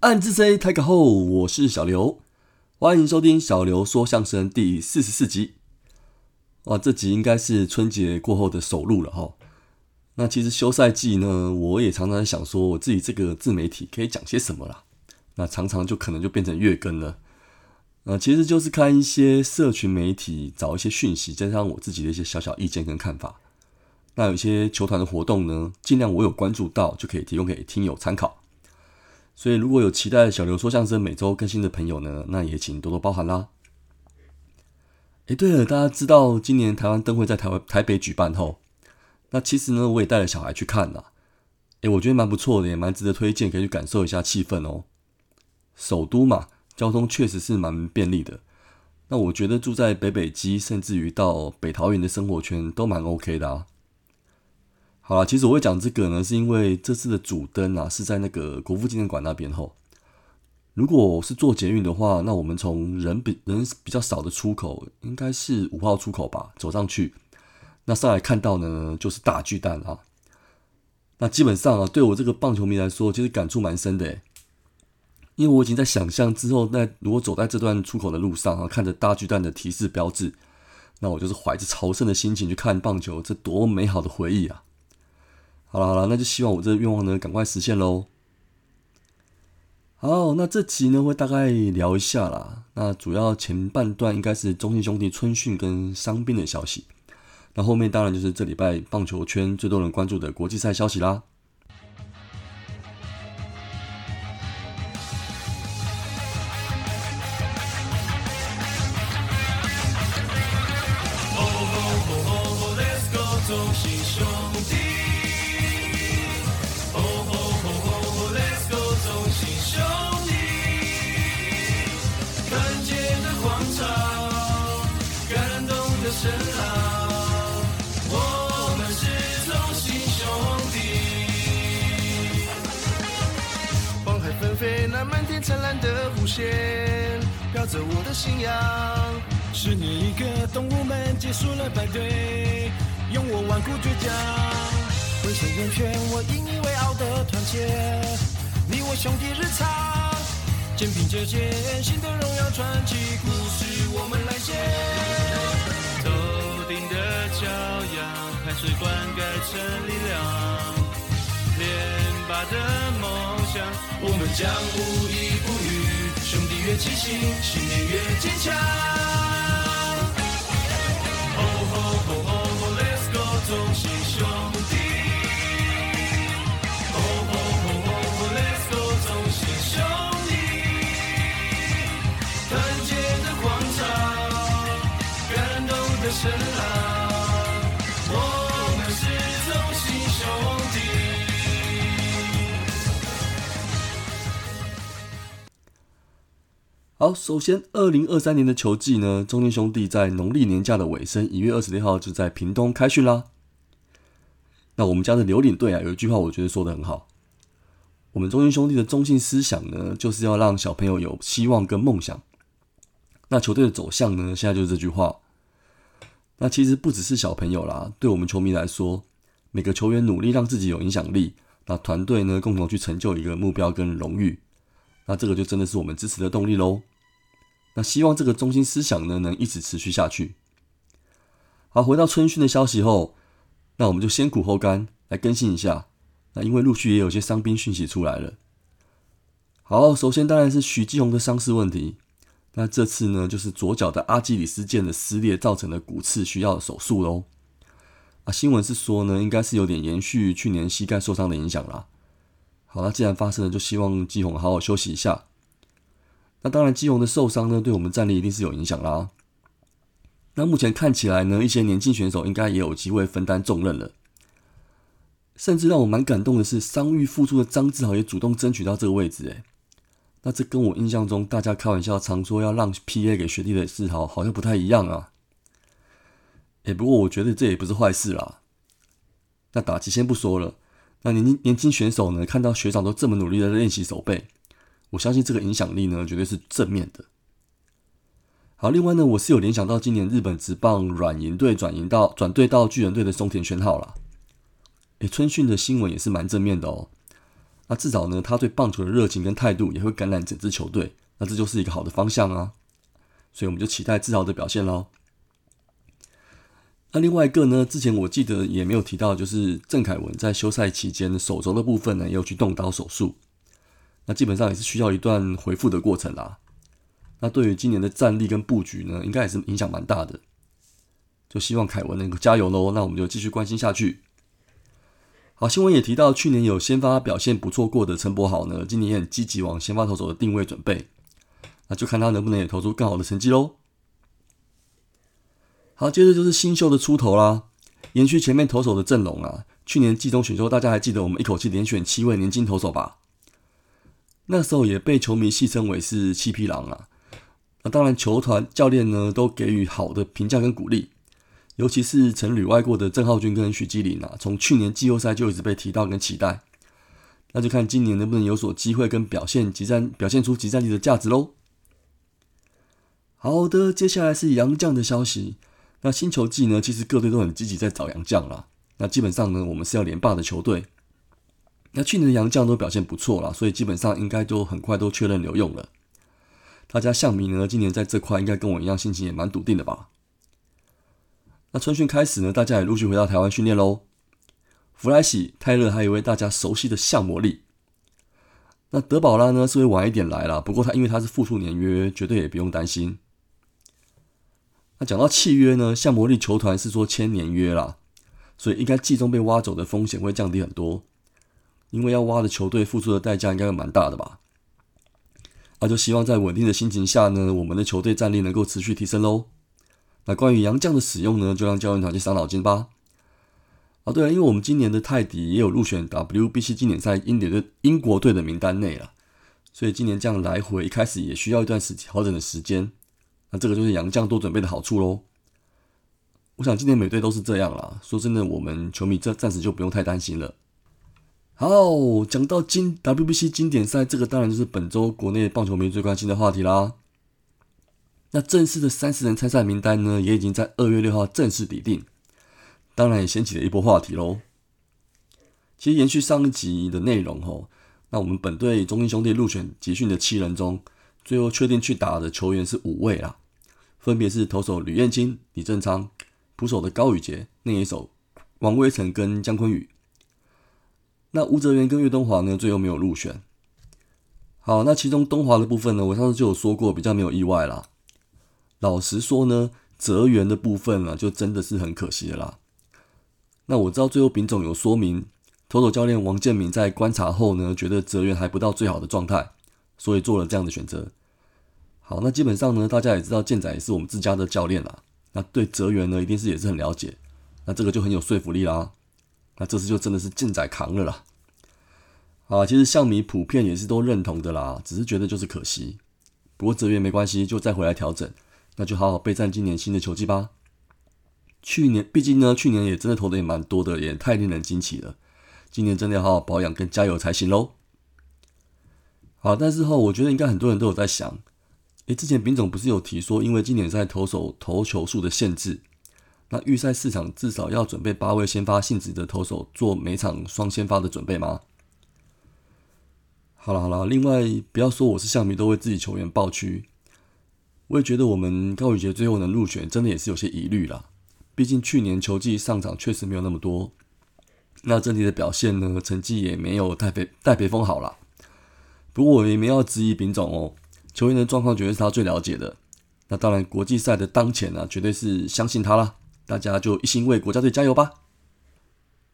暗自 say 开个后，我是小刘，欢迎收听小刘说相声第四十四集。哇，这集应该是春节过后的首录了哈。那其实休赛季呢，我也常常想说，我自己这个自媒体可以讲些什么啦。那常常就可能就变成月更了。呃，其实就是看一些社群媒体，找一些讯息，加上我自己的一些小小意见跟看法。那有些球团的活动呢，尽量我有关注到，就可以提供给听友参考。所以如果有期待小刘说相声每周更新的朋友呢，那也请多多包涵啦。诶，对了，大家知道今年台湾灯会在台湾台北举办后，那其实呢，我也带了小孩去看啦。诶，我觉得蛮不错的，也蛮值得推荐，可以去感受一下气氛哦。首都嘛，交通确实是蛮便利的。那我觉得住在北北基，甚至于到北桃园的生活圈都蛮 OK 的啊。好了，其实我会讲这个呢，是因为这次的主灯啊是在那个国父纪念馆那边吼。如果是坐捷运的话，那我们从人比人比较少的出口，应该是五号出口吧，走上去，那上来看到呢就是大巨蛋啊。那基本上啊，对我这个棒球迷来说，其实感触蛮深的，因为我已经在想象之后，那如果走在这段出口的路上啊，看着大巨蛋的提示标志，那我就是怀着朝圣的心情去看棒球，这多美好的回忆啊！好了好了，那就希望我这个愿望呢赶快实现喽。好，那这集呢会大概聊一下啦。那主要前半段应该是中信兄弟春训跟伤病的消息，那后面当然就是这礼拜棒球圈最多人关注的国际赛消息啦。团结的广场，感动的声浪，我们是同心兄弟。黄海纷飞，那满天灿烂的弧线，飘着我的信仰。十年一个动物们结束了排队，用我顽固倔强，回首人圈，我引以为傲的团结，你我兄弟日常。肩并着肩，新的荣耀传奇故事我们来写。头顶的骄阳，汗水灌溉成力量。连拔的梦想，我们将无依不语。兄弟越齐心，信念越坚强。好，首先，二零二三年的球季呢，中信兄弟在农历年假的尾声，一月二十六号就在屏东开训啦。那我们家的刘领队啊，有一句话我觉得说的很好，我们中信兄弟的中心思想呢，就是要让小朋友有希望跟梦想。那球队的走向呢，现在就是这句话。那其实不只是小朋友啦，对我们球迷来说，每个球员努力让自己有影响力，那团队呢，共同去成就一个目标跟荣誉，那这个就真的是我们支持的动力喽。那希望这个中心思想呢，能一直持续下去。好，回到春训的消息后，那我们就先苦后甘来更新一下。那因为陆续也有些伤兵讯息出来了。好，首先当然是许继红的伤势问题。那这次呢，就是左脚的阿基里斯腱的撕裂造成的骨刺，需要手术喽。啊，新闻是说呢，应该是有点延续去年膝盖受伤的影响啦。好，那既然发生了，就希望继红好好休息一下。那当然，基隆的受伤呢，对我们战力一定是有影响啦。那目前看起来呢，一些年轻选手应该也有机会分担重任了。甚至让我蛮感动的是，伤愈复出的张志豪也主动争取到这个位置。诶，那这跟我印象中大家开玩笑常说要让 P.A. 给学弟的志豪好像不太一样啊。诶，不过我觉得这也不是坏事啦。那打击先不说了，那年轻年轻选手呢，看到学长都这么努力的练习手背。我相信这个影响力呢，绝对是正面的。好，另外呢，我是有联想到今年日本职棒软银队转营到转队到巨人队的松田宣浩啦。诶，春训的新闻也是蛮正面的哦。那至少呢，他对棒球的热情跟态度也会感染整支球队，那这就是一个好的方向啊。所以我们就期待志豪的表现喽。那另外一个呢，之前我记得也没有提到，就是郑凯文在休赛期间手肘的部分呢，也有去动刀手术。那基本上也是需要一段恢复的过程啦。那对于今年的战力跟布局呢，应该也是影响蛮大的。就希望凯文能够加油喽。那我们就继续关心下去。好，新闻也提到，去年有先发表现不错过的陈柏豪呢，今年也很积极往先发投手的定位准备。那就看他能不能也投出更好的成绩喽。好，接着就是新秀的出头啦，延续前面投手的阵容啊。去年季中选秀，大家还记得我们一口气连选七位年轻投手吧？那时候也被球迷戏称为是七匹狼啊。那当然，球团教练呢都给予好的评价跟鼓励，尤其是曾旅外过的郑浩君跟许基林啊，从去年季后赛就一直被提到跟期待。那就看今年能不能有所机会跟表现，集战表现出集战力的价值喽。好的，接下来是杨将的消息。那新球季呢？其实各队都很积极在找洋将啦。那基本上呢，我们是要连霸的球队。那去年的洋将都表现不错啦，所以基本上应该都很快都确认留用了。大家象迷呢，今年在这块应该跟我一样，心情也蛮笃定的吧？那春训开始呢，大家也陆续回到台湾训练喽。弗莱喜、泰勒，还有一位大家熟悉的向魔力。那德保拉呢，是会晚一点来啦，不过他因为他是复出年约，绝对也不用担心。那讲到契约呢，像魔力球团是说签年约啦，所以应该季中被挖走的风险会降低很多，因为要挖的球队付出的代价应该会蛮大的吧。那就希望在稳定的心情下呢，我们的球队战力能够持续提升喽。那关于杨将的使用呢，就让教练团去伤脑筋吧。啊，对了，因为我们今年的泰迪也有入选 WBC 经典赛英典队英国队的名单内了，所以今年这样来回一开始也需要一段时调整的时间。那这个就是杨将多准备的好处喽。我想今年美队都是这样啦。说真的，我们球迷这暂时就不用太担心了。好，讲到今 WBC 经典赛，这个当然就是本周国内棒球迷最关心的话题啦。那正式的三十人参赛名单呢，也已经在二月六号正式拟定，当然也掀起了一波话题喽。其实延续上一集的内容吼，那我们本队中英兄弟入选集训的七人中。最后确定去打的球员是五位啦，分别是投手吕彦青、李正昌、捕手的高宇杰、内野手王威成跟姜坤宇。那吴哲源跟岳东华呢，最后没有入选。好，那其中东华的部分呢，我上次就有说过，比较没有意外啦。老实说呢，泽源的部分呢，就真的是很可惜的啦。那我知道最后丙总有说明，投手教练王建民在观察后呢，觉得泽源还不到最好的状态。所以做了这样的选择。好，那基本上呢，大家也知道健仔也是我们自家的教练啦。那对泽源呢，一定是也是很了解。那这个就很有说服力啦。那这次就真的是健仔扛了啦。啊，其实象迷普遍也是都认同的啦，只是觉得就是可惜。不过泽源没关系，就再回来调整，那就好好备战今年新的球季吧。去年毕竟呢，去年也真的投的也蛮多的，也太令人惊奇了。今年真的要好好保养跟加油才行喽。好，但是后我觉得应该很多人都有在想，诶，之前丙总不是有提说，因为今年在投手投球数的限制，那预赛市场至少要准备八位先发性质的投手做每场双先发的准备吗？好了好了，另外不要说我是象迷都为自己球员抱屈，我也觉得我们高宇杰最后能入选，真的也是有些疑虑啦。毕竟去年球季上场确实没有那么多，那整体的表现呢，成绩也没有带北带北风好了。不过我也没要质疑丙总哦，球员的状况绝对是他最了解的。那当然，国际赛的当前呢，绝对是相信他啦。大家就一心为国家队加油吧。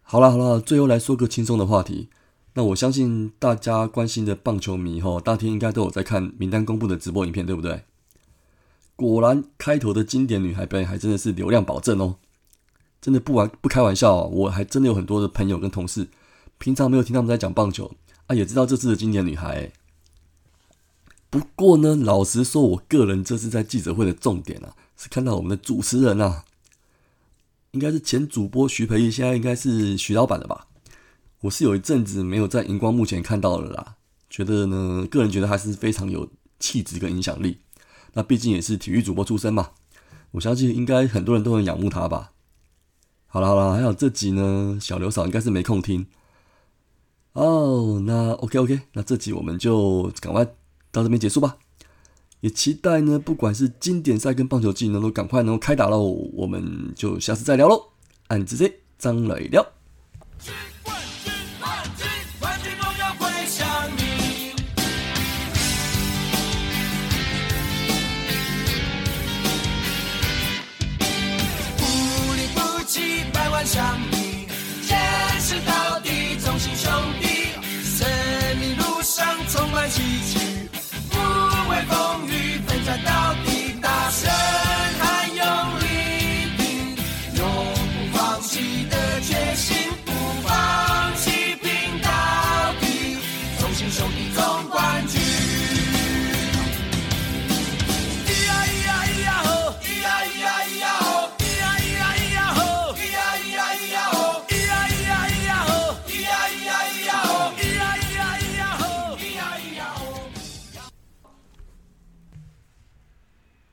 好了好了，最后来说个轻松的话题。那我相信大家关心的棒球迷哈，当天应该都有在看名单公布的直播影片，对不对？果然，开头的经典女孩表演还真的是流量保证哦。真的不玩不开玩笑，哦我还真的有很多的朋友跟同事，平常没有听他们在讲棒球。啊，也知道这次的经典女孩。不过呢，老实说，我个人这次在记者会的重点啊，是看到我们的主持人啊，应该是前主播徐培义，现在应该是徐老板了吧。我是有一阵子没有在荧光幕前看到了啦，觉得呢，个人觉得还是非常有气质跟影响力。那毕竟也是体育主播出身嘛，我相信应该很多人都很仰慕他吧。好了好了，还有这集呢，小刘嫂应该是没空听。哦，那 OK OK，那这集我们就赶快到这边结束吧。也期待呢，不管是经典赛跟棒球季，能够赶快能够开打喽。我们就下次再聊喽。按直接张磊聊。只剩手一走。